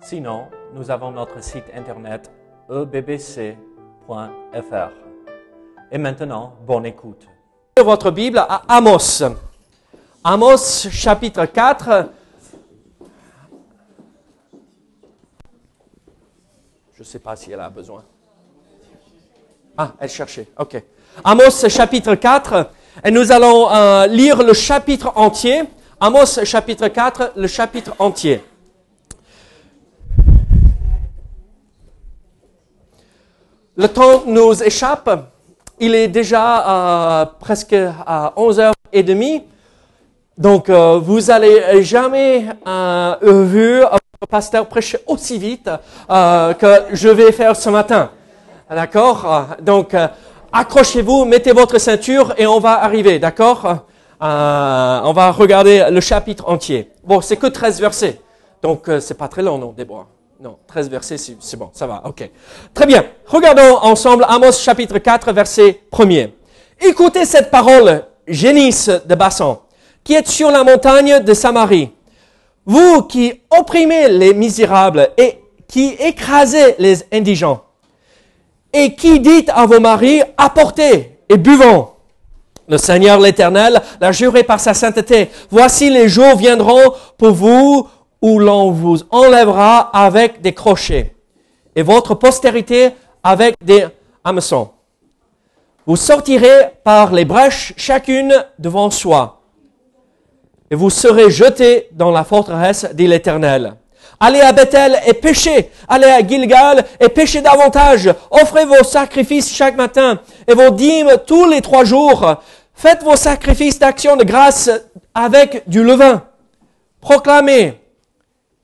Sinon, nous avons notre site internet ebbc.fr. Et maintenant, bonne écoute. Votre Bible à Amos. Amos chapitre 4. Je ne sais pas si elle a besoin. Ah, elle cherchait. OK. Amos chapitre 4. Et nous allons euh, lire le chapitre entier. Amos chapitre 4, le chapitre entier. Le temps nous échappe. Il est déjà euh, presque à 11h30. Donc, euh, vous allez jamais euh, vu votre pasteur prêcher aussi vite que je vais faire ce matin. D'accord? Donc, accrochez-vous, mettez votre ceinture et on va arriver. D'accord? On va regarder le chapitre entier. Bon, c'est que 13 versets. Donc, c'est pas très long, non, Déborah? Non, 13 versets, c'est bon, ça va, ok. Très bien. Regardons ensemble Amos chapitre 4, verset 1er. Écoutez cette parole, génisse de Bassan, qui êtes sur la montagne de Samarie. Vous qui opprimez les misérables et qui écrasez les indigents, et qui dites à vos maris, apportez et buvons. Le Seigneur l'Éternel l'a juré par sa sainteté. Voici les jours viendront pour vous où l'on vous enlèvera avec des crochets et votre postérité avec des hameçons. Vous sortirez par les brèches chacune devant soi et vous serez jetés dans la forteresse, dit l'Éternel. Allez à Bethel et péchez. Allez à Gilgal et péchez davantage. Offrez vos sacrifices chaque matin et vos dîmes tous les trois jours. Faites vos sacrifices d'action de grâce avec du levain. Proclamez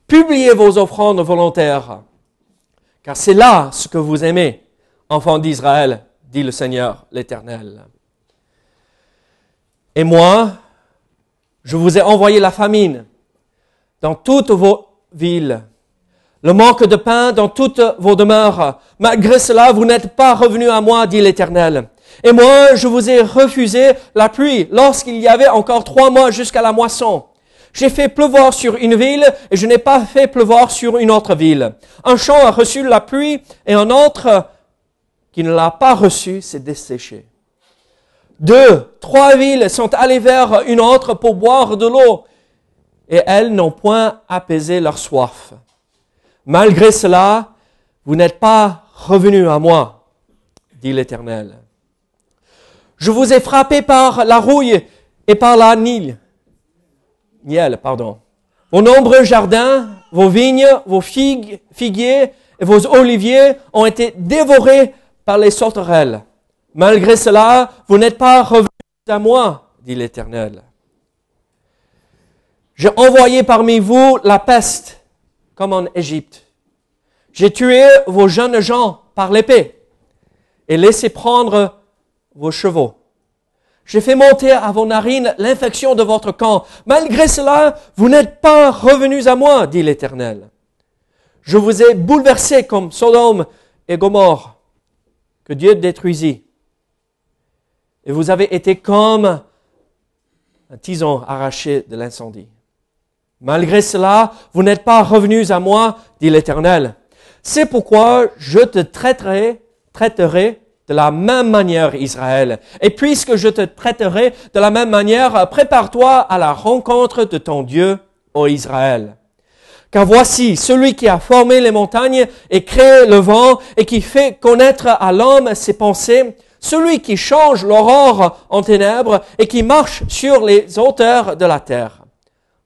Publiez vos offrandes volontaires, car c'est là ce que vous aimez, enfants d'Israël, dit le Seigneur l'Éternel. Et moi, je vous ai envoyé la famine dans toutes vos villes, le manque de pain dans toutes vos demeures. Malgré cela, vous n'êtes pas revenus à moi, dit l'Éternel. Et moi, je vous ai refusé la pluie lorsqu'il y avait encore trois mois jusqu'à la moisson. J'ai fait pleuvoir sur une ville et je n'ai pas fait pleuvoir sur une autre ville. Un champ a reçu la pluie et un autre qui ne l'a pas reçu s'est desséché. Deux, trois villes sont allées vers une autre pour boire de l'eau et elles n'ont point apaisé leur soif. Malgré cela, vous n'êtes pas revenus à moi, dit l'Éternel. Je vous ai frappé par la rouille et par la Nile miel. Vos nombreux jardins, vos vignes, vos figues, figuiers et vos oliviers ont été dévorés par les sauterelles. Malgré cela, vous n'êtes pas revenus à moi, dit l'Éternel. J'ai envoyé parmi vous la peste, comme en Égypte. J'ai tué vos jeunes gens par l'épée et laissé prendre vos chevaux. J'ai fait monter à vos narines l'infection de votre camp. Malgré cela, vous n'êtes pas revenus à moi, dit l'Éternel. Je vous ai bouleversé comme Sodome et Gomorre, que Dieu détruisit. Et vous avez été comme un tison arraché de l'incendie. Malgré cela, vous n'êtes pas revenus à moi, dit l'Éternel. C'est pourquoi je te traiterai, traiterai de la même manière, Israël. Et puisque je te traiterai de la même manière, prépare-toi à la rencontre de ton Dieu, ô Israël. Car voici celui qui a formé les montagnes et créé le vent et qui fait connaître à l'homme ses pensées, celui qui change l'aurore en ténèbres et qui marche sur les hauteurs de la terre.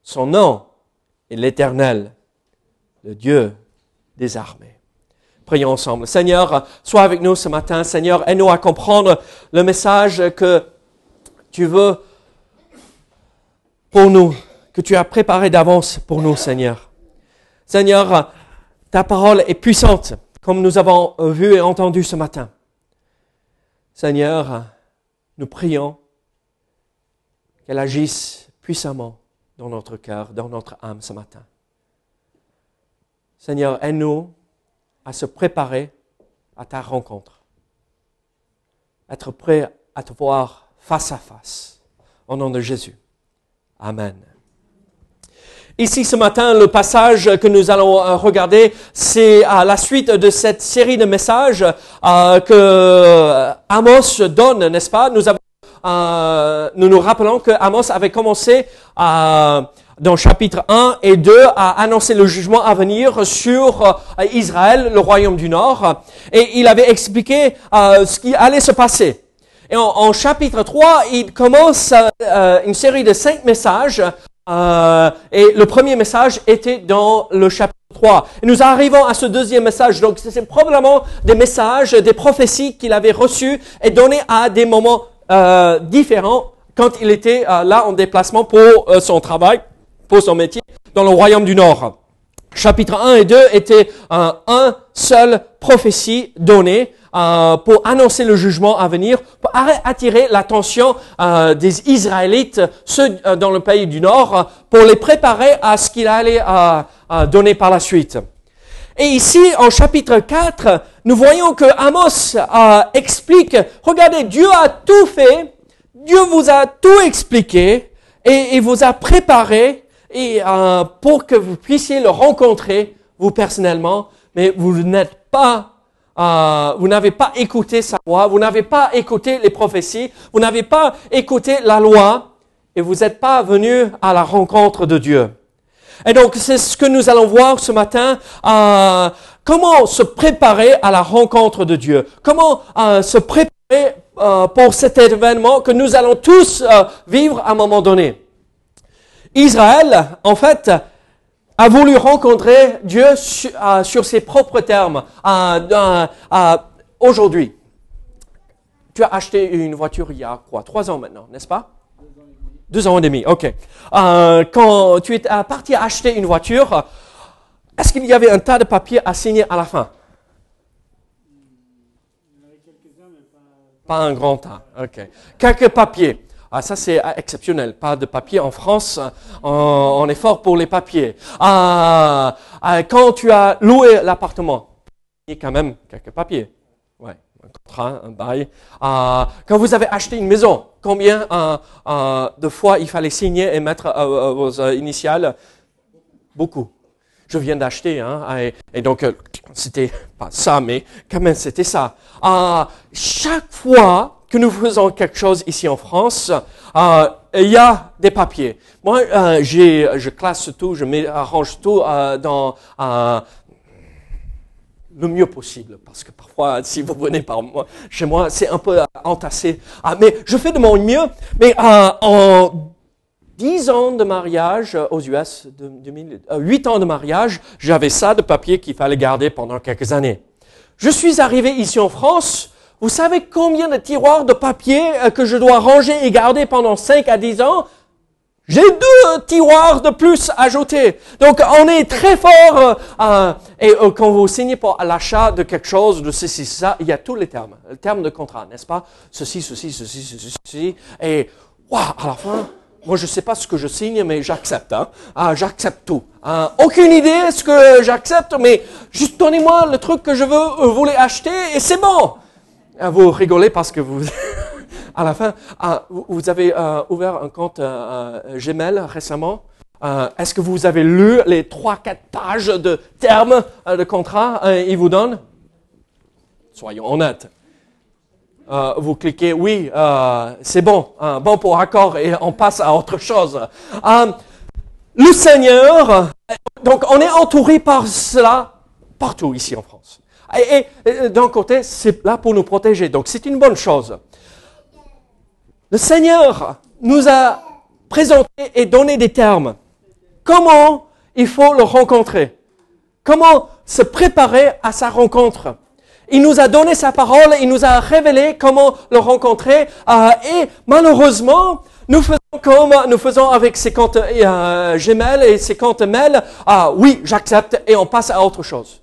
Son nom est l'Éternel, le Dieu des armées. Prions ensemble. Seigneur, sois avec nous ce matin. Seigneur, aide-nous à comprendre le message que tu veux pour nous, que tu as préparé d'avance pour nous, Seigneur. Seigneur, ta parole est puissante, comme nous avons vu et entendu ce matin. Seigneur, nous prions qu'elle agisse puissamment dans notre cœur, dans notre âme ce matin. Seigneur, aide-nous à se préparer à ta rencontre, être prêt à te voir face à face. Au nom de Jésus. Amen. Ici ce matin, le passage que nous allons euh, regarder, c'est à la suite de cette série de messages euh, que Amos donne, n'est-ce pas? Euh, nous nous rappelons que Amos avait commencé à dans chapitre 1 et 2 à annoncer le jugement à venir sur Israël, le royaume du Nord, et il avait expliqué ce qui allait se passer. Et en, chapitre 3, il commence une série de cinq messages euh, et le premier message était dans le chapitre 3. Et nous arrivons à ce deuxième message. Donc, c'est probablement des messages, des prophéties qu'il avait reçues et données à des moments euh, différents quand il était euh, là en déplacement pour euh, son travail, pour son métier dans le royaume du Nord. Chapitre 1 et 2 étaient un seul prophétie donnée euh, pour annoncer le jugement à venir, pour attirer l'attention euh, des Israélites, ceux euh, dans le pays du Nord, pour les préparer à ce qu'il allait donner par la suite. Et ici, en chapitre 4, nous voyons que Amos explique, regardez, Dieu a tout fait, Dieu vous a tout expliqué, et il vous a préparé et, pour que vous puissiez le rencontrer, vous personnellement, mais vous n'êtes pas euh, vous n'avez pas écouté sa voix, vous n'avez pas écouté les prophéties, vous n'avez pas écouté la loi, et vous n'êtes pas venu à la rencontre de Dieu. Et donc, c'est ce que nous allons voir ce matin. Euh, comment se préparer à la rencontre de Dieu Comment euh, se préparer euh, pour cet événement que nous allons tous euh, vivre à un moment donné Israël, en fait, a voulu rencontrer Dieu euh, sur, ses propres termes. Euh, euh, aujourd'hui, tu as acheté une voiture il y a quoi? Trois ans maintenant, n'est-ce pas? Deux ans et demi, ok. quand tu es parti acheter une voiture, est-ce qu'il y avait un tas de papiers à signer à la fin? Pas un grand tas, ok. Quelques papiers. Ah, ça c'est exceptionnel. Pas de papier en France. On, est fort pour les papiers. Ah, ah quand tu as loué l'appartement, il y a quand même quelques papiers. Ouais, un contrat, un bail. Ah, quand vous avez acheté une maison, combien euh, de fois il fallait signer et mettre euh, euh, vos initiales? Beaucoup. Je viens d'acheter, hein, et, donc c'était pas ça, mais quand même c'était ça. chaque fois que nous faisons quelque chose ici en France, euh, il y a des papiers. Moi, euh, je classe tout, je arrange tout euh, dans euh, le mieux possible, parce que parfois, si vous venez par moi, chez moi, c'est un peu entassé. Ah, mais je fais de mon mieux. Mais en dix ans de mariage aux US, 8 ans de mariage, j'avais ça de papier qu'il fallait garder pendant quelques années. Je suis arrivé ici en France, vous savez combien de tiroirs de papier euh, que je dois ranger et garder pendant 5 à 10 ans? J'ai deux tiroirs de plus ajoutés. Donc on est très fort. Euh, euh, et quand vous signez pour l'achat de quelque chose, de ceci, ça, il y a tous les termes. Le terme de contrat, n'est-ce pas? Ceci, ceci, ceci, ceci, ceci. Et waouh, à la fin, moi, je ne sais pas ce que je signe, mais j'accepte. Hein. Ah, j'accepte tout. Ah, aucune idée ce que j'accepte, mais juste donnez-moi le truc que je veux, vous voulez acheter, et c'est bon. Ah, vous rigolez parce que vous, à la fin, ah, vous avez euh, ouvert un compte euh, euh, Gmail récemment. Est-ce que vous avez lu les trois, quatre pages de termes de contrat qu'il vous donne Soyons honnêtes. vous cliquez oui, c'est bon, bon pour accord et on passe à autre chose. le Seigneur, donc on est entouré par cela partout ici en France. Et, d'un côté, c'est là pour nous protéger. Donc c'est une bonne chose. Le Seigneur nous a présenté et donné des termes. Comment il faut le rencontrer? Comment se préparer à sa rencontre? Il nous a donné sa parole, il nous a révélé comment le rencontrer. Euh, et malheureusement, nous faisons comme nous faisons avec ces comptes euh, Gmail et ces comptes ah oui, j'accepte et on passe à autre chose.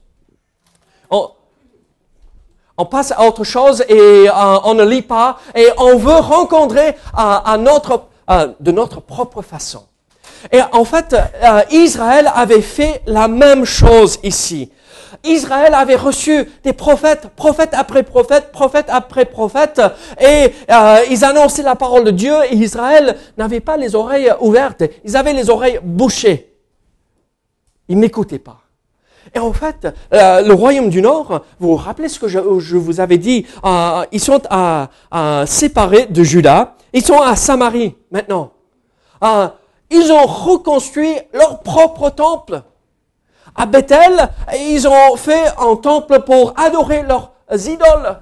On, passe à autre chose et euh, on ne lit pas et on veut rencontrer à, notre, de notre propre façon. Et en fait, euh, Israël avait fait la même chose ici. Israël avait reçu des prophètes, prophète après prophète, prophète après prophète, et euh, ils annonçaient la parole de Dieu, et Israël n'avait pas les oreilles ouvertes, ils avaient les oreilles bouchées. Ils n'écoutaient pas. Et en fait, euh, le royaume du Nord, vous vous rappelez ce que je, vous avais dit, euh, ils sont séparés de Juda, ils sont à Samarie maintenant. ils ont reconstruit leur propre temple à Bethel, ils ont fait un temple pour adorer leurs idoles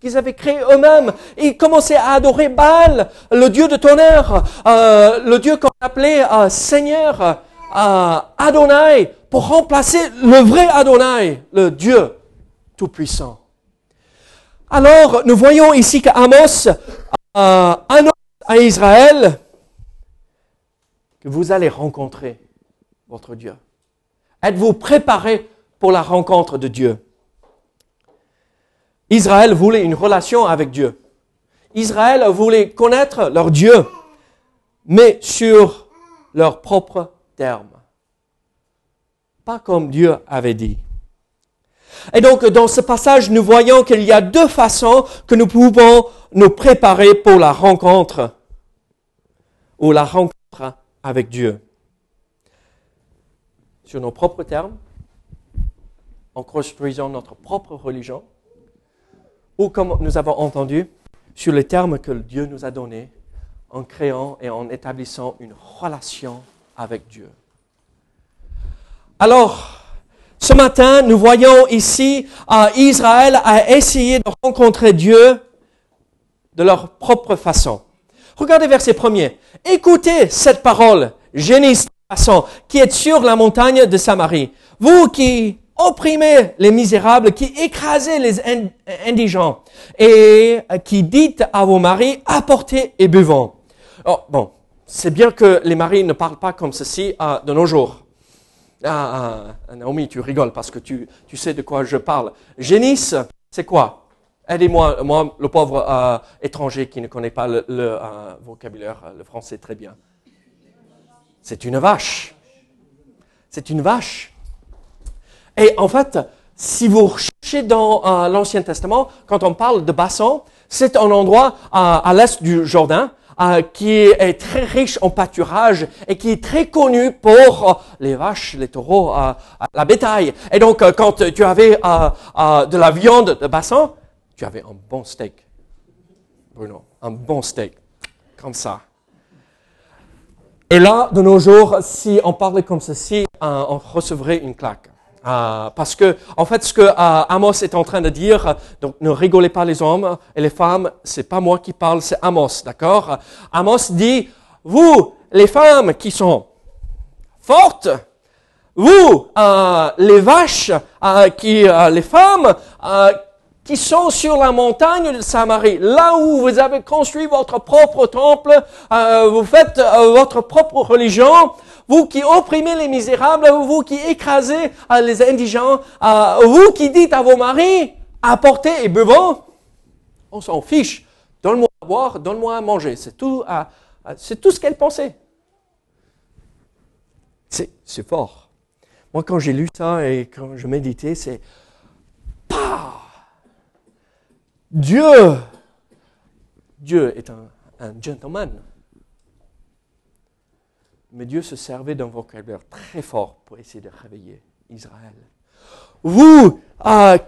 qu'ils avaient créés eux-mêmes. Ils commençaient à adorer Baal, le dieu de tonnerre, euh, le dieu qu'on appelait euh, Seigneur, euh, Adonai, pour remplacer le vrai Adonai, le Dieu Tout-Puissant. Alors, nous voyons ici qu'Amos annonce à Israël que vous allez rencontrer votre Dieu. Êtes-vous préparé pour la rencontre de Dieu? Israël voulait une relation avec Dieu. Israël voulait connaître leur Dieu, mais sur leurs propres termes. Pas comme Dieu avait dit. Et donc, dans ce passage, nous voyons qu'il y a deux façons que nous pouvons nous préparer pour la rencontre ou la rencontre avec Dieu sur nos propres termes, en construisant notre propre religion, ou comme nous avons entendu, sur les termes que Dieu nous a donnés, en créant et en établissant une relation avec Dieu. Alors, ce matin, nous voyons ici uh, Israël a essayé de rencontrer Dieu de leur propre façon. Regardez verset premier. Écoutez cette parole, génisse qui est sur la montagne de Samarie. Vous qui opprimez les misérables, qui écrasez les indigents et qui dites à vos maris, apportez et buvons. Oh, bon, c'est bien que les maris ne parlent pas comme ceci euh, de nos jours. Ah, ah, Naomi, tu rigoles parce que tu, tu sais de quoi je parle. Génisse, c'est quoi? Aidez-moi, moi, le pauvre euh, étranger qui ne connaît pas le, euh, vocabulaire, le français très bien. C'est une vache. C'est une vache. Et en fait, si vous recherchez dans l'Ancien Testament, quand on parle de bassin, c'est un endroit à l'est du Jourdain euh, qui est très riche en pâturage et qui est très connu pour les vaches, les taureaux, la bétail. Et donc, quand tu avais de la viande de bassin, tu avais un bon steak. Bruno, un bon steak. Comme ça. Et là, de nos jours, si on parlait comme ceci, euh, on recevrait une claque. Euh, parce que, en fait, ce que euh, Amos est en train de dire, donc ne rigolez pas les hommes et les femmes, c'est pas moi qui parle, c'est Amos, d'accord? Amos dit, vous, les femmes qui sont fortes, vous, les vaches, qui, les femmes qui sont sur la montagne de Samarie, là où vous avez construit votre propre temple, euh, vous faites euh, votre propre religion, vous qui opprimez les misérables, vous qui écrasez euh, les indigents, vous qui dites à vos maris, apportez et buvons, on s'en fiche. Donne-moi à boire, donne-moi à manger. C'est tout, c'est tout ce qu'elle pensait. C'est, fort. Moi, quand j'ai lu ça et quand je méditais, c'est Dieu, Dieu est un, gentleman. Mais Dieu se servait d'un vocabulaire très fort pour essayer de réveiller Israël. Vous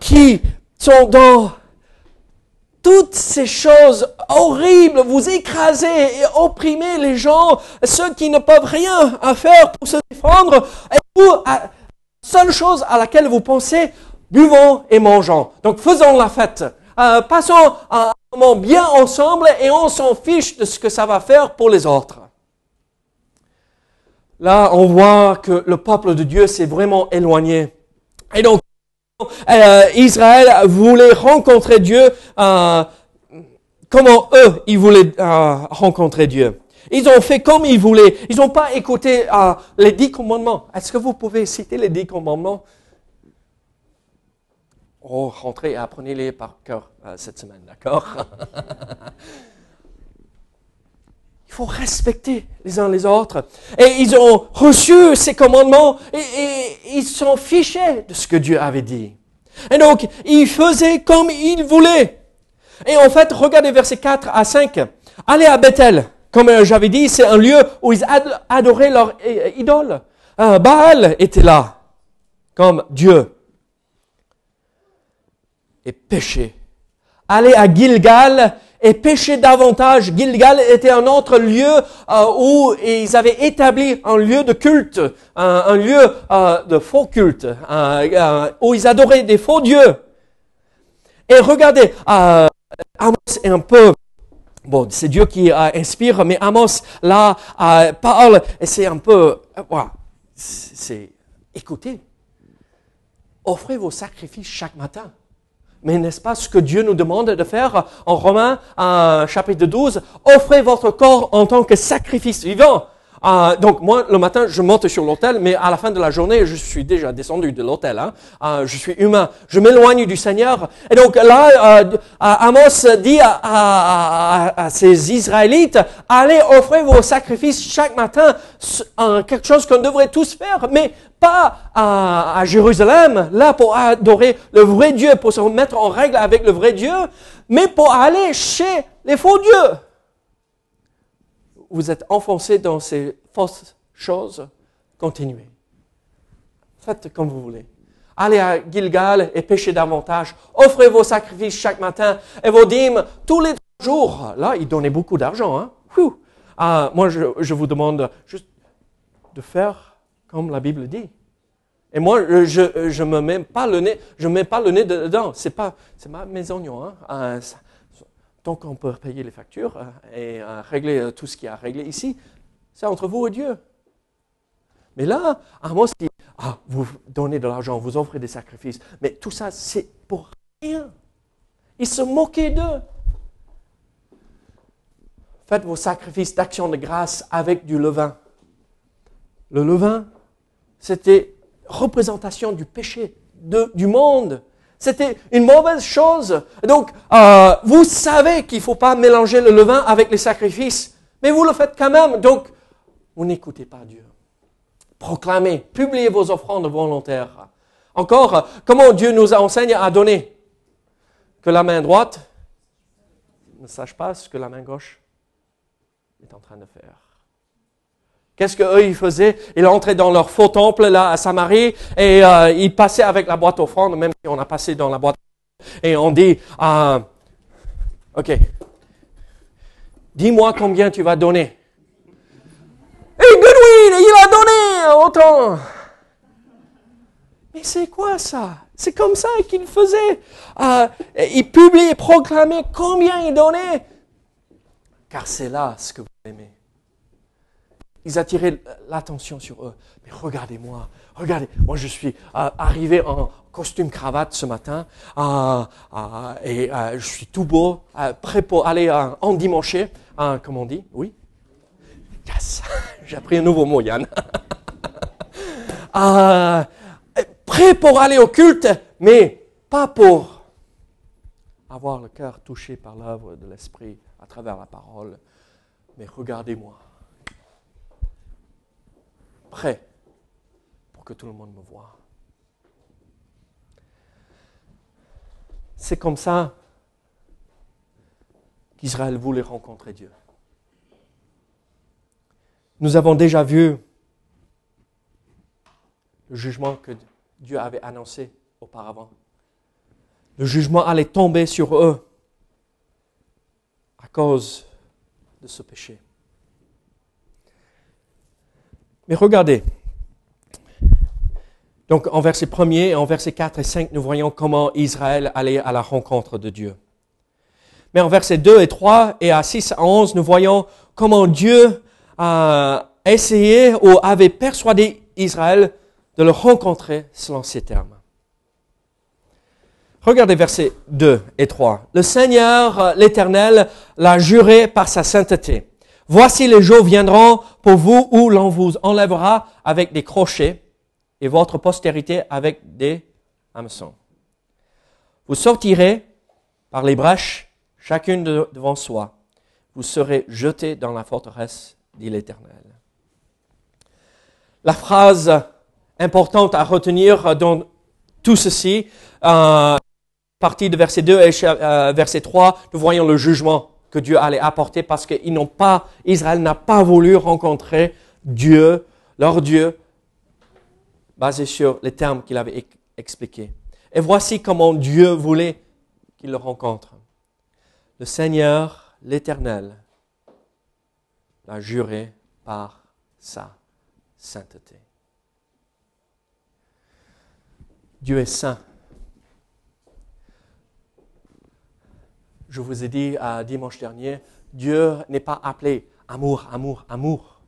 qui sont dans toutes ces choses horribles, vous écrasez et opprimez les gens, ceux qui ne peuvent rien à faire pour se défendre, et vous, la seule chose à laquelle vous pensez, buvons et mangeons. Donc faisons la fête. Euh, passons un moment bien ensemble et on s'en fiche de ce que ça va faire pour les autres. Là, on voit que le peuple de Dieu s'est vraiment éloigné. Et donc, euh, Israël voulait rencontrer Dieu. Euh, comment eux, ils voulaient rencontrer Dieu Ils ont fait comme ils voulaient. Ils n'ont pas écouté euh, les dix commandements. Est-ce que vous pouvez citer les dix commandements? Oh, rentrez et apprenez-les par cœur euh, cette semaine, d'accord? Il faut respecter les uns les autres. Et ils ont reçu ces commandements et, ils s'en fichaient de ce que Dieu avait dit. Et donc, ils faisaient comme ils voulaient. Et en fait, regardez versets 4 à 5. Allez à Bethel. Comme euh, j'avais dit, c'est un lieu où ils adoraient leur idole. Euh, Baal était là, comme Dieu. Et péché. Allez à Gilgal et pécher davantage. Gilgal était un autre lieu euh, où ils avaient établi un lieu de culte, un, lieu de faux culte, où ils adoraient des faux dieux. Et regardez, Amos est un peu Bon, c'est Dieu qui euh, inspire, mais Amos, là, euh, parle, et c'est un peu, euh, voilà, c'est, écoutez, offrez vos sacrifices chaque matin. Mais n'est-ce pas ce que Dieu nous demande de faire en Romains, chapitre 12 Offrez votre corps en tant que sacrifice vivant. Euh, donc moi, le matin, je monte sur l'hôtel, mais à la fin de la journée, je suis déjà descendu de l'hôtel. Hein. Euh, je suis humain. Je m'éloigne du Seigneur. Et donc là, euh, Amos dit à, à, à, ces Israélites, allez offrir vos sacrifices chaque matin, quelque chose qu'on devrait tous faire, mais pas à, à Jérusalem, là pour adorer le vrai Dieu, pour se mettre en règle avec le vrai Dieu, mais pour aller chez les faux dieux vous êtes enfoncé dans ces fausses choses, continuez. Faites comme vous voulez. Allez à Gilgal et pêchez davantage. Offrez vos sacrifices chaque matin et vos dîmes tous les jours. Là, il donnait beaucoup d'argent. Hein? Ah, moi, je, vous demande juste de faire comme la Bible dit. Et moi, je ne me mets pas le nez, je mets pas le nez dedans. C'est pas, c'est mes oignons. Hein? Ah, donc on peut payer les factures euh, et euh, régler euh, tout ce qui a réglé ici, c'est entre vous et Dieu. Mais là, Amos dit, ah, vous donnez de l'argent, vous offrez des sacrifices, mais tout ça, c'est pour rien. Il se moquait d'eux. Faites vos sacrifices d'action de grâce avec du levain. Le levain, c'était représentation du péché du monde. C'était une mauvaise chose. Donc, euh, vous savez qu'il ne faut pas mélanger le levain avec les sacrifices, mais vous le faites quand même. Donc, vous n'écoutez pas Dieu. Proclamez, publiez vos offrandes volontaires. Encore, comment Dieu nous enseigne à donner? Que la main droite ne sache pas ce que la main gauche est en train de faire. Qu'est-ce qu'eux, ils faisaient? Ils entraient dans leur faux temple, là, à Samarie, et euh, ils passaient avec la boîte offrande, même si on a passé dans la boîte et on dit, euh, OK, dis-moi combien tu vas donner. Et Goodwin, il a donné autant. Mais c'est quoi ça? C'est comme ça qu'il faisait. Euh, il publiait, proclamait combien il donnait. Car c'est là ce que vous aimez. Ils attiraient l'attention sur eux. Mais regardez-moi, regardez, moi je suis euh, arrivé en costume cravate ce matin euh, euh, et je suis tout beau, prêt pour aller en dimanche, comme on dit, oui? Yes, j'ai appris un nouveau mot, Yann. prêt pour aller au culte, mais pas pour avoir le cœur touché par l'œuvre de l'Esprit à travers la parole. Mais regardez-moi prêt pour que tout le monde me voie. C'est comme ça qu'Israël voulait rencontrer Dieu. Nous avons déjà vu le jugement que Dieu avait annoncé auparavant. Le jugement allait tomber sur eux à cause de ce péché. Mais regardez. Donc en verset 1er et en verset 4 et 5, nous voyons comment Israël allait à la rencontre de Dieu. Mais en verset 2 et 3 et à 6 à 11, nous voyons comment Dieu a essayé ou avait persuadé Israël de le rencontrer selon ces termes. Regardez versets 2 et 3. Le Seigneur, l'Éternel, l'a juré par sa sainteté Voici les jours viendront pour vous où l'on vous enlèvera avec des crochets et votre postérité avec des hameçons. Vous sortirez par les brèches, chacune devant soi. Vous serez jetés dans la forteresse, dit l'Éternel. La phrase importante à retenir dans tout ceci, euh, partie de verset 2 et euh, verset 3, nous voyons le jugement que Dieu allait apporter parce qu'ils n'ont pas, Israël n'a pas voulu rencontrer Dieu, leur Dieu, basé sur les termes qu'il avait expliqués. Et voici comment Dieu voulait qu'il le rencontre. Le Seigneur, l'Éternel, l'a juré par sa sainteté. Dieu est saint. Je vous ai dit à dimanche dernier, Dieu n'est pas appelé amour, amour, amour.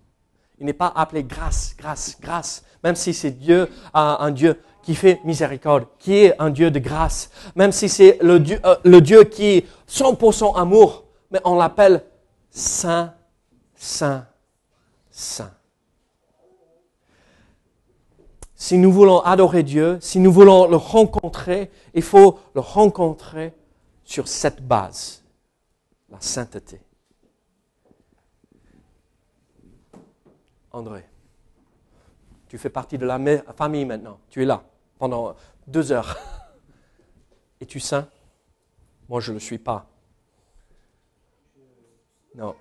Il n'est pas appelé grâce, grâce, grâce. Même si c'est Dieu, un Dieu qui fait miséricorde, qui est un Dieu de grâce. Même si c'est le Dieu, euh, le Dieu qui est 100% amour, mais on l'appelle Saint, Saint, Saint. Si nous voulons adorer Dieu, si nous voulons le rencontrer, il faut le rencontrer sur cette base, la sainteté. André, tu fais partie de la famille maintenant, tu es là pendant deux heures. Es-tu saint? Moi, je ne le suis pas. Non.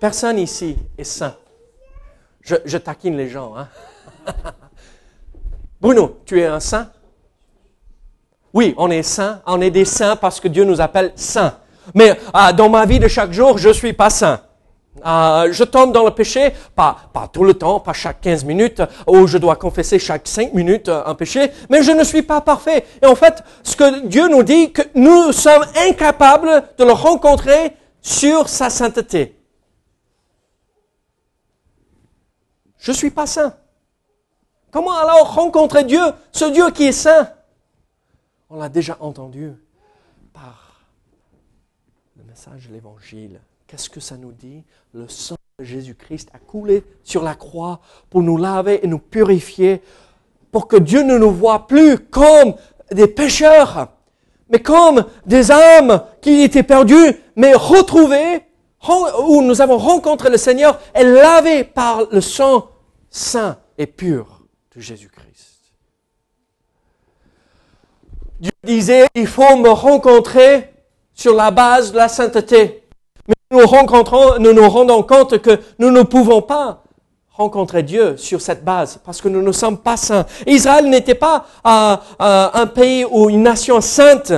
Personne ici est saint. Je, je taquine les gens. Hein? Bruno, tu es un saint? Oui, on est saint. On est des saints parce que Dieu nous appelle saints. Mais ah, dans ma vie de chaque jour, je suis pas saint. Ah, je tombe dans le péché, pas, pas tout le temps, pas chaque 15 minutes, ou je dois confesser chaque 5 minutes euh, un péché, mais je ne suis pas parfait. Et en fait, ce que Dieu nous dit, que nous sommes incapables de le rencontrer sur sa sainteté. Je suis pas saint. Comment alors rencontrer Dieu, ce Dieu qui est saint? On l'a déjà entendu par le message de l'Évangile. Qu'est-ce que ça nous dit? Le sang de Jésus-Christ a coulé sur la croix pour nous laver et nous purifier, pour que Dieu ne nous voit plus comme des pécheurs, mais comme des âmes qui étaient perdues, mais retrouvées, où nous avons rencontré le Seigneur et lavées par le sang saint et pur de Jésus-Christ. Dieu disait, il faut me rencontrer sur la base de la sainteté. Mais nous nous rendons compte que nous ne pouvons pas rencontrer Dieu sur cette base parce que nous ne sommes pas saints. Israël n'était pas un pays ou une nation sainte.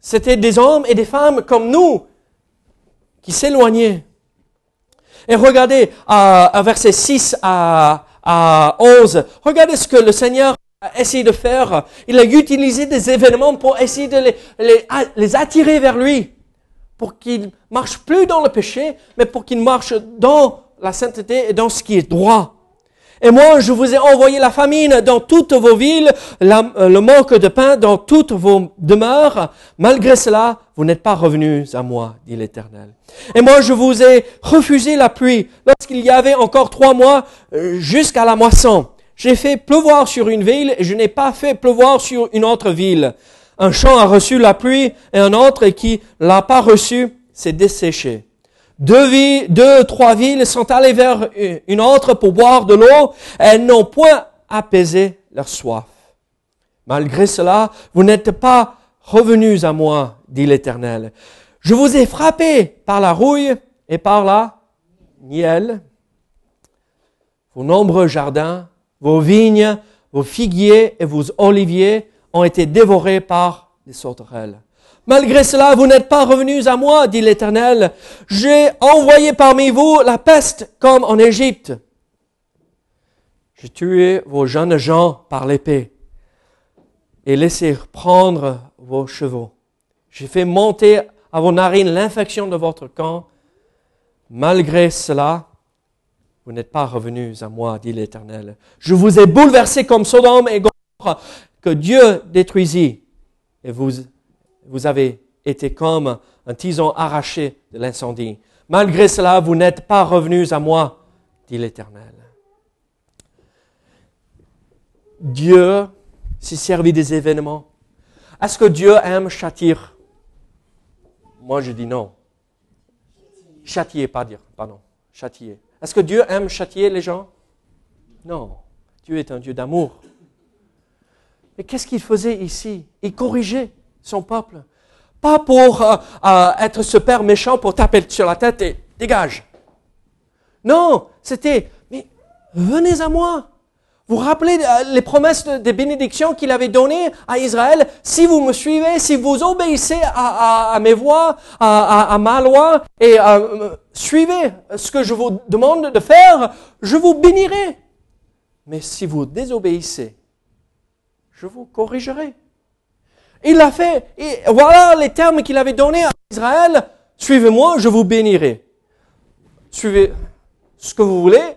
C'était des hommes et des femmes comme nous qui s'éloignaient. Et regardez, à, à verset 6 à, à 11. Regardez ce que le Seigneur essayé de faire. Il a utilisé des événements pour essayer de les, les, attirer vers lui, pour qu'ils marchent plus dans le péché, mais pour qu'ils marchent dans la sainteté et dans ce qui est droit. Et moi, je vous ai envoyé la famine dans toutes vos villes, euh, le manque de pain dans toutes vos demeures. Malgré cela, vous n'êtes pas revenus à moi, dit l'Éternel. Et moi, je vous ai refusé la pluie lorsqu'il y avait encore trois mois euh, jusqu'à la moisson. J'ai fait pleuvoir sur une ville et je n'ai pas fait pleuvoir sur une autre ville. Un champ a reçu la pluie et un autre qui l'a pas reçu s'est desséché. Deux, villes, deux, trois villes sont allées vers une autre pour boire de l'eau. Elles n'ont point apaisé leur soif. Malgré cela, vous n'êtes pas revenus à moi, dit l'Éternel. Je vous ai frappé par la rouille et par la miel. Vos nombreux jardins, vos vignes, vos figuiers et vos oliviers ont été dévorés par les sauterelles. Malgré cela, vous n'êtes pas revenus à moi, dit l'Éternel. J'ai envoyé parmi vous la peste comme en Égypte. J'ai tué vos jeunes gens par l'épée et laissé prendre vos chevaux. J'ai fait monter à vos narines l'infection de votre camp. Malgré cela, vous n'êtes pas revenus à moi, dit l'Éternel. Je vous ai bouleversé comme Sodome et Gomorrhe que Dieu détruisit et vous vous avez été comme un tison arraché de l'incendie. Malgré cela, vous n'êtes pas revenus à moi, dit l'Éternel. Dieu s'est servi des événements. Est-ce que Dieu aime châtier Moi, je dis non. Châtier, pas dire, pardon. Châtier. Est-ce que Dieu aime châtier les gens? Non. Dieu est un Dieu d'amour. Mais qu'est-ce qu'il faisait ici? Il corrigeait son peuple. Pas pour euh, euh, être ce père méchant pour taper sur la tête et dégage. Non, c'était, mais venez à moi. Vous rappelez euh, les promesses des bénédictions qu'il avait données à Israël? Si vous me suivez, si vous obéissez à, mes voix, à, ma loi, et suivez ce que je vous demande de faire, je vous bénirai. Mais si vous désobéissez, je vous corrigerai. Il l'a fait. Voilà les termes qu'il avait donnés à Israël. Suivez-moi, je vous bénirai. Suivez ce que vous voulez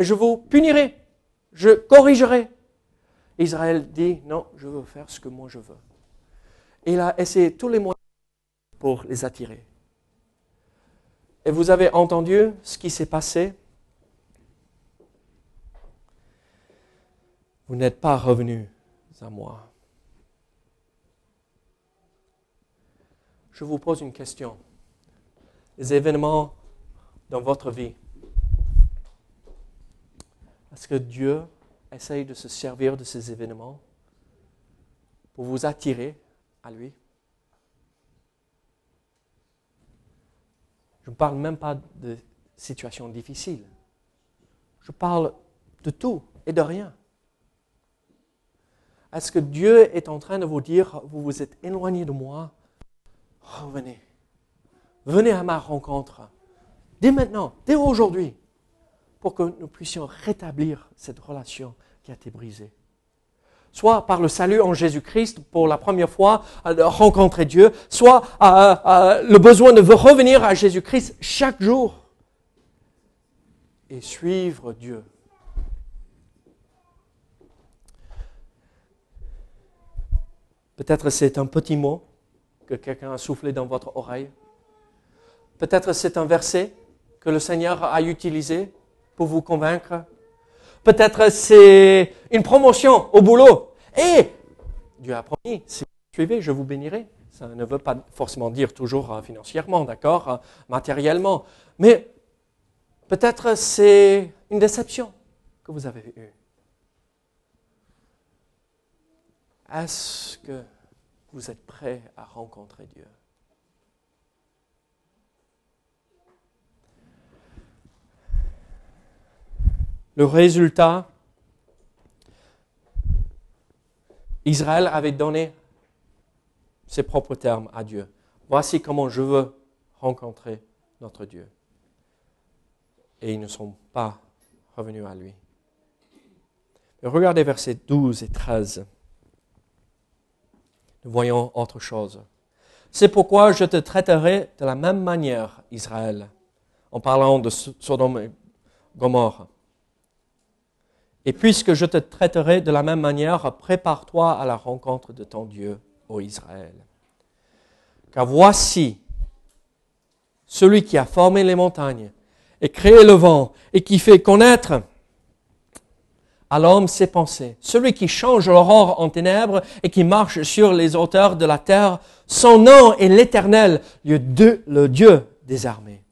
je vous punirai. Je corrigerai. Israël dit, non, je veux faire ce que moi je veux. Il a essayé tous les moyens pour les attirer. Et vous avez entendu ce qui s'est passé? Vous n'êtes pas revenus à moi. Je vous pose une question. Les événements dans votre vie, est-ce que Dieu essaye de se servir de ces événements pour vous attirer à lui Je ne parle même pas de situations difficiles. Je parle de tout et de rien. Est-ce que Dieu est en train de vous dire, vous vous êtes éloigné de moi? Revenez. Venez à ma rencontre. Dès maintenant, dès aujourd'hui, pour que nous puissions rétablir cette relation qui a été brisée. Soit par le salut en Jésus-Christ pour la première fois, euh, rencontrer Dieu, soit euh, euh, le besoin de revenir à Jésus-Christ chaque jour et suivre Dieu Peut-être c'est un petit mot que quelqu'un a soufflé dans votre oreille. Peut-être c'est un verset que le Seigneur a utilisé pour vous convaincre. Peut-être c'est une promotion au boulot. Et Dieu a promis, si vous suivez, je vous bénirai. Ça ne veut pas forcément dire toujours euh, financièrement, d'accord, euh, matériellement. Mais peut-être c'est une déception que vous avez eue. Est-ce que vous êtes prêt à rencontrer Dieu? Le résultat, Israël avait donné ses propres termes à Dieu. Voici comment je veux rencontrer notre Dieu. Et ils ne sont pas revenus à lui. regardez versets 12 et 13 nous voyons autre chose. C'est pourquoi je te traiterai de la même manière, Israël, en parlant de Sodome et Gomorre. Et puisque je te traiterai de la même manière, prépare-toi à la rencontre de ton Dieu, ô Israël. Car voici celui qui a formé les montagnes et créé le vent et qui fait connaître à l'homme ses pensées. Celui qui change l'aurore en ténèbres et qui marche sur les hauteurs de la terre, son nom est l'Éternel, le Dieu des armées.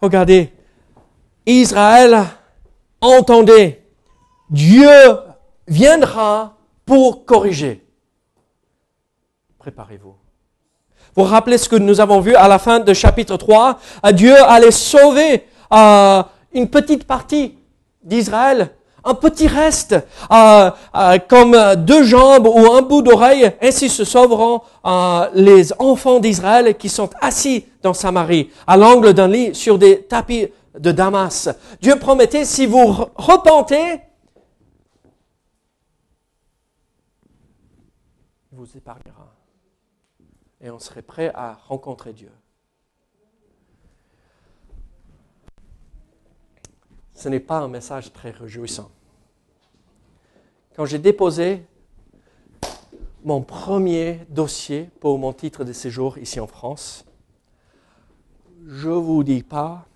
Regardez, Israël, entendez, Dieu viendra pour corriger. Préparez-vous. Vous rappelez ce que nous avons vu à la fin de chapitre 3 Dieu allait sauver euh, une petite partie d'Israël un petit reste, euh, comme deux jambes ou un bout d'oreille, ainsi se sauveront les enfants d'Israël qui sont assis dans Samarie, à l'angle d'un lit, sur des tapis de Damas. Dieu promettait, si vous repentez, il vous épargnera. Et on serait prêt à rencontrer Dieu. ce n'est pas un message très réjouissant. Quand j'ai déposé mon premier dossier pour mon titre de séjour ici en France, je vous dis pas,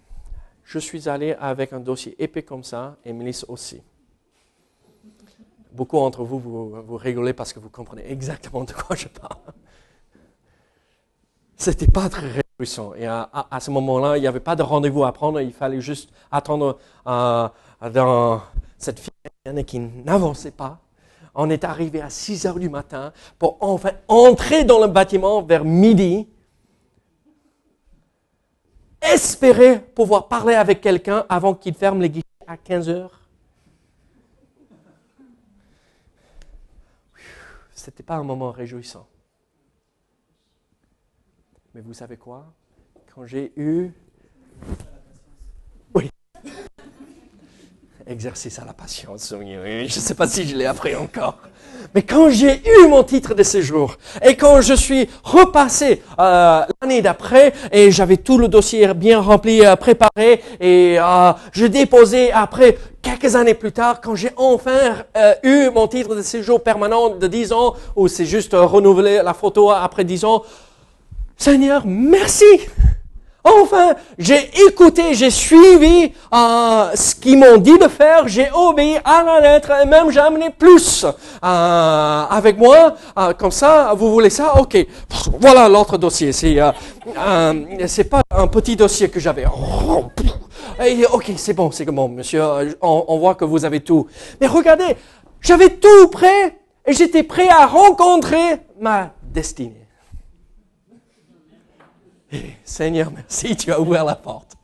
je suis allé avec un dossier épais comme ça, et Mélisse aussi. Beaucoup d'entre vous, vous, rigolez parce que vous comprenez exactement de quoi je parle. C'était pas très réjouissant. Et à, ce moment-là, il n'y avait pas de rendez-vous à prendre. Il fallait juste attendre euh, dans cette fille qui n'avançait pas. On est arrivé à 6 heures du matin pour enfin entrer dans le bâtiment vers midi. Espérer pouvoir parler avec quelqu'un avant qu'il ferme les guichets à 15 heures. C'était pas un moment réjouissant. Mais vous savez quoi? Quand j'ai eu... Exercice à la patience. Je ne sais pas si je l'ai appris encore. Mais quand j'ai eu mon titre de séjour et quand je suis repassé euh, l'année d'après et j'avais tout le dossier bien rempli, euh, préparé et euh, je déposais après quelques années plus tard quand j'ai enfin eu mon titre de séjour permanent de 10 ans ou c'est juste renouveler la photo après 10 ans, Seigneur, merci. Enfin, j'ai écouté, j'ai suivi euh, ce qu'ils m'ont dit de faire, j'ai obéi à la lettre et même j'ai amené plus euh, avec moi. Euh, comme ça, vous voulez ça Ok. Voilà l'autre dossier. C'est c'est pas un petit dossier que j'avais. Ok, c'est bon, c'est bon, monsieur. On, on voit que vous avez tout. Mais regardez, j'avais tout prêt et j'étais prêt à rencontrer ma destinée. Seigneur, merci, tu as ouvert la porte.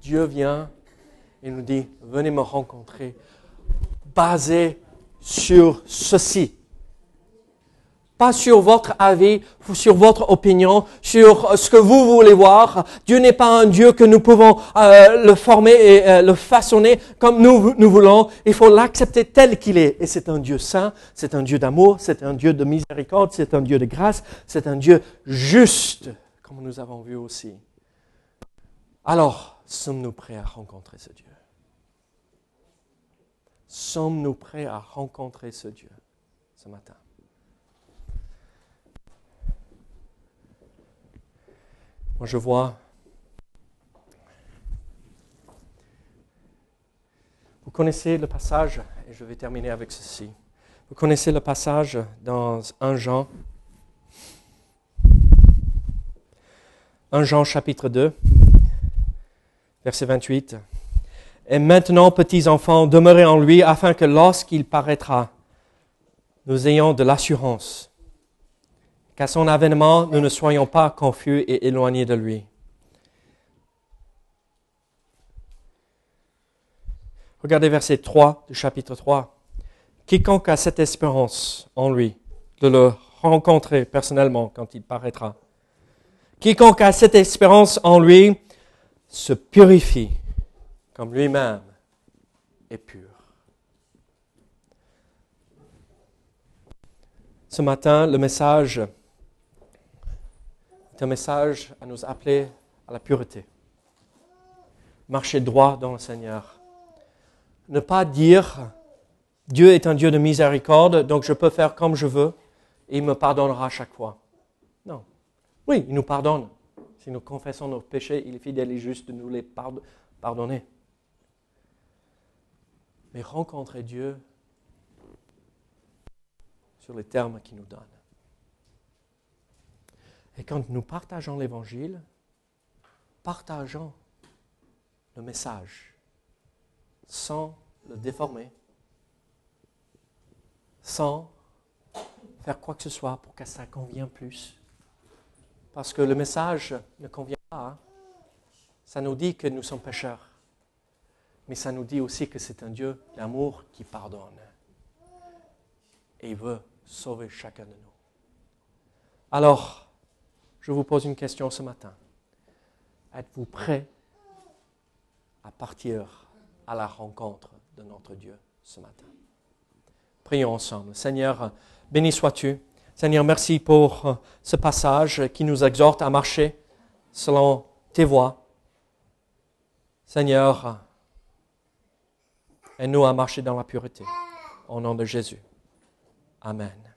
Dieu vient et nous dit, venez me rencontrer, basé sur ceci pas sur votre avis, sur votre opinion, sur ce que vous voulez voir. Dieu n'est pas un Dieu que nous pouvons euh, le former et euh, le façonner comme nous, nous voulons. Il faut l'accepter tel qu'il est. Et c'est un Dieu saint, c'est un Dieu d'amour, c'est un Dieu de miséricorde, c'est un Dieu de grâce, c'est un Dieu juste, comme nous avons vu aussi. Alors, sommes-nous prêts à rencontrer ce Dieu? Sommes-nous prêts à rencontrer ce Dieu ce matin? Moi, je vois. Vous connaissez le passage, et je vais terminer avec ceci. Vous connaissez le passage dans 1 Jean. 1 Jean chapitre 2, verset 28. Et maintenant, petits enfants, demeurez en lui afin que lorsqu'il paraîtra, nous ayons de l'assurance qu'à son avènement, nous ne soyons pas confus et éloignés de lui. Regardez verset 3 du chapitre 3. Quiconque a cette espérance en lui, de le rencontrer personnellement quand il paraîtra. Quiconque a cette espérance en lui se purifie comme lui-même est pur. Ce matin, le message un message à nous appeler à la pureté. Marcher droit dans le Seigneur. Ne pas dire Dieu est un Dieu de miséricorde, donc je peux faire comme je veux et il me pardonnera chaque fois. Non. Oui, il nous pardonne. Si nous confessons nos péchés, il est fidèle et juste de nous les pardonner. Mais rencontrer Dieu sur les termes qu'il nous donne. Et quand nous partageons l'Évangile, partageons le message sans le déformer, sans faire quoi que ce soit pour que ça convienne plus. Parce que le message ne convient pas. Hein. Ça nous dit que nous sommes pécheurs. Mais ça nous dit aussi que c'est un Dieu d'amour qui pardonne. Et il veut sauver chacun de nous. Alors, je vous pose une question ce matin. Êtes-vous prêt à partir à la rencontre de notre Dieu ce matin? Prions ensemble. Seigneur, béni sois-tu. Seigneur, merci pour ce passage qui nous exhorte à marcher selon tes voies. Seigneur, aide-nous à marcher dans la pureté. Au nom de Jésus. Amen.